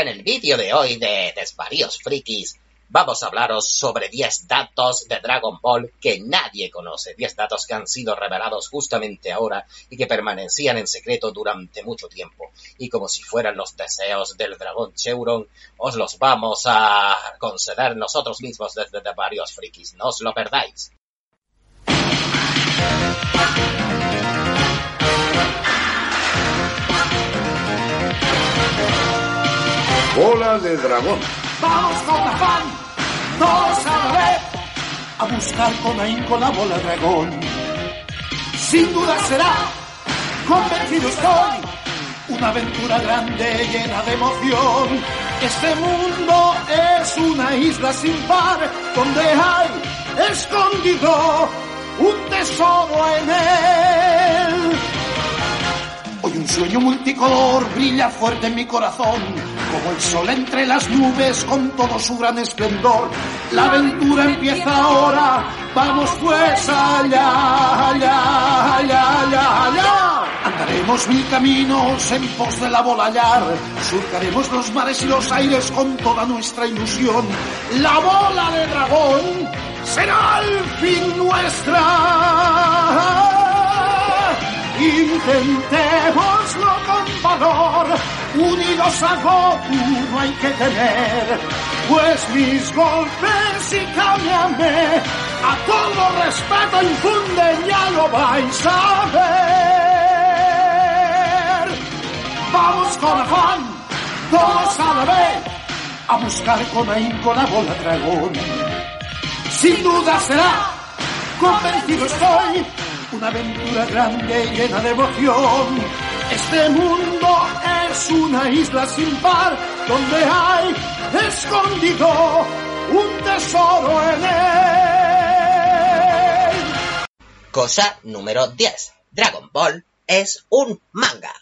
En el vídeo de hoy de Desvaríos Frikis vamos a hablaros sobre 10 datos de Dragon Ball que nadie conoce, 10 datos que han sido revelados justamente ahora y que permanecían en secreto durante mucho tiempo. Y como si fueran los deseos del dragón Cheuron, os los vamos a conceder nosotros mismos desde Desvaríos Frikis, no os lo perdáis. Bola de dragón. Vamos con afán, todos a la vez, a buscar con ahínco la bola dragón. Sin duda será, convencido estoy, una aventura grande llena de emoción. Este mundo es una isla sin par, donde hay escondido un tesoro en él. Hoy un sueño multicolor brilla fuerte en mi corazón, como el sol entre las nubes con todo su gran esplendor. La aventura empieza ahora, vamos pues allá, allá, allá, allá, allá. Andaremos mil caminos en pos de la bola hallar, surcaremos los mares y los aires con toda nuestra ilusión. La bola de dragón será al fin nuestra. Intentémoslo con valor, unidos a Goku no hay que temer, pues mis golpes y cámbiame, a todo respeto infunden, ya lo vais a ver. Vamos con afán, todos a la vez, a buscar con ahínco la bola dragón. Sin duda será, convencido estoy, una aventura grande y llena de emoción. Este mundo es una isla sin par donde hay escondido un tesoro en él. Cosa número 10. Dragon Ball es un manga.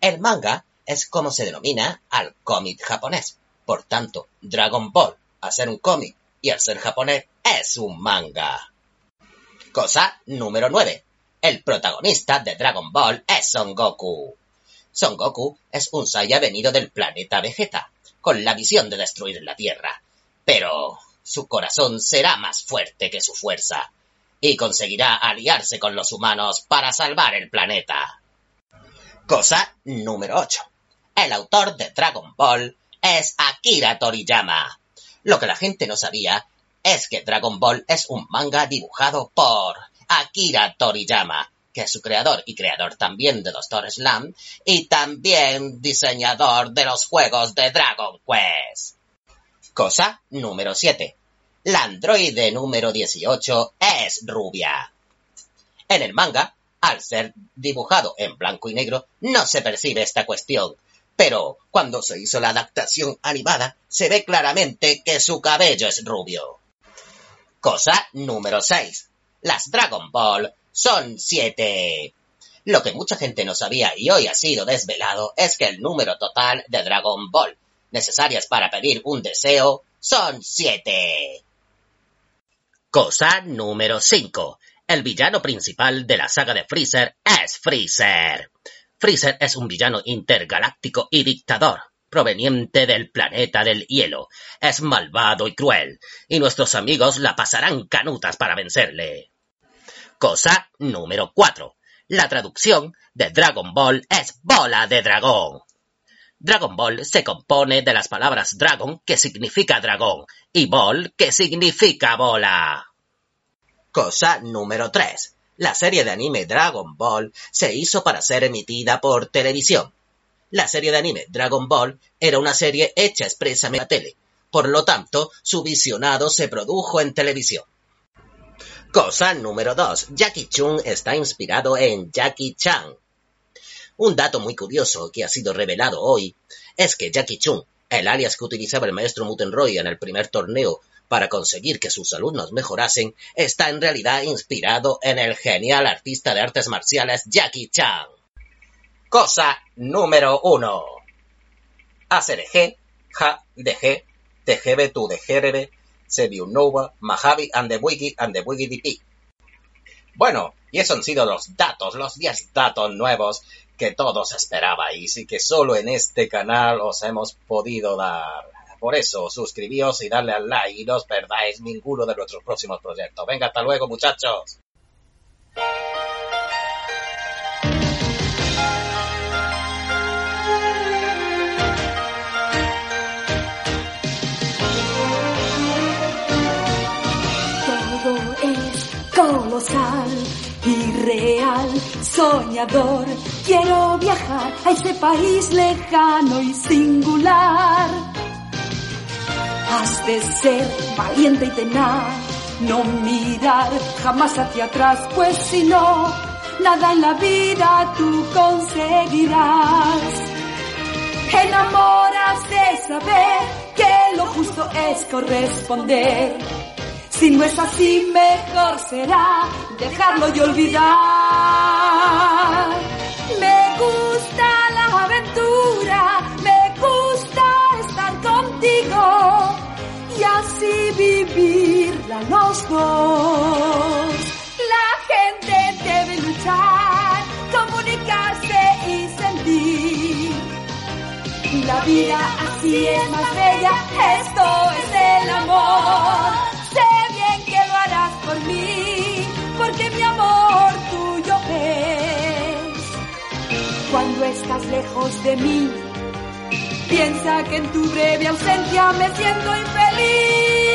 El manga es como se denomina al cómic japonés. Por tanto, Dragon Ball, al ser un cómic y al ser japonés, es un manga. Cosa número 9. El protagonista de Dragon Ball es Son Goku. Son Goku es un Saiya venido del planeta Vegeta, con la visión de destruir la Tierra. Pero su corazón será más fuerte que su fuerza, y conseguirá aliarse con los humanos para salvar el planeta. Cosa número 8. El autor de Dragon Ball es Akira Toriyama. Lo que la gente no sabía es que Dragon Ball es un manga dibujado por Akira Toriyama, que es su creador y creador también de Doctor Slam y también diseñador de los juegos de Dragon Quest. Cosa número 7. La androide número 18 es rubia. En el manga, al ser dibujado en blanco y negro, no se percibe esta cuestión, pero cuando se hizo la adaptación animada, se ve claramente que su cabello es rubio. Cosa número 6. Las Dragon Ball son siete. Lo que mucha gente no sabía y hoy ha sido desvelado es que el número total de Dragon Ball necesarias para pedir un deseo son siete. Cosa número 5. El villano principal de la saga de Freezer es Freezer. Freezer es un villano intergaláctico y dictador, proveniente del planeta del hielo. Es malvado y cruel, y nuestros amigos la pasarán canutas para vencerle. Cosa número 4. La traducción de Dragon Ball es bola de dragón. Dragon Ball se compone de las palabras dragon, que significa dragón, y ball, que significa bola. Cosa número 3. La serie de anime Dragon Ball se hizo para ser emitida por televisión. La serie de anime Dragon Ball era una serie hecha expresamente a tele, por lo tanto, su visionado se produjo en televisión. Cosa número 2. Jackie Chun está inspirado en Jackie Chan, un dato muy curioso que ha sido revelado hoy es que Jackie Chun, el alias que utilizaba el maestro Mutenroy en el primer torneo para conseguir que sus alumnos mejorasen, está en realidad inspirado en el genial artista de artes marciales Jackie Chan. Cosa número 1. ACDG, Ja, DG, TGB, Tu, DGRB, Nova, Mahavi and the Wiki and the Wiki DP. Bueno, y esos han sido los datos, los 10 datos nuevos que todos esperabais y que solo en este canal os hemos podido dar. Por eso, suscribíos y darle al like y no os perdáis ninguno de nuestros próximos proyectos. Venga, hasta luego, muchachos. Colosal irreal, soñador. Quiero viajar a ese país lejano y singular. Has de ser valiente y tenaz, no mirar jamás hacia atrás, pues si no, nada en la vida tú conseguirás. Enamoras de saber que lo justo es corresponder si no es así, mejor será dejarlo y olvidar. Me gusta la aventura, me gusta estar contigo y así vivirla los dos. La gente debe luchar, comunicarse y sentir. La vida así es más bella, esto es el amor estás lejos de mí, piensa que en tu breve ausencia me siento infeliz.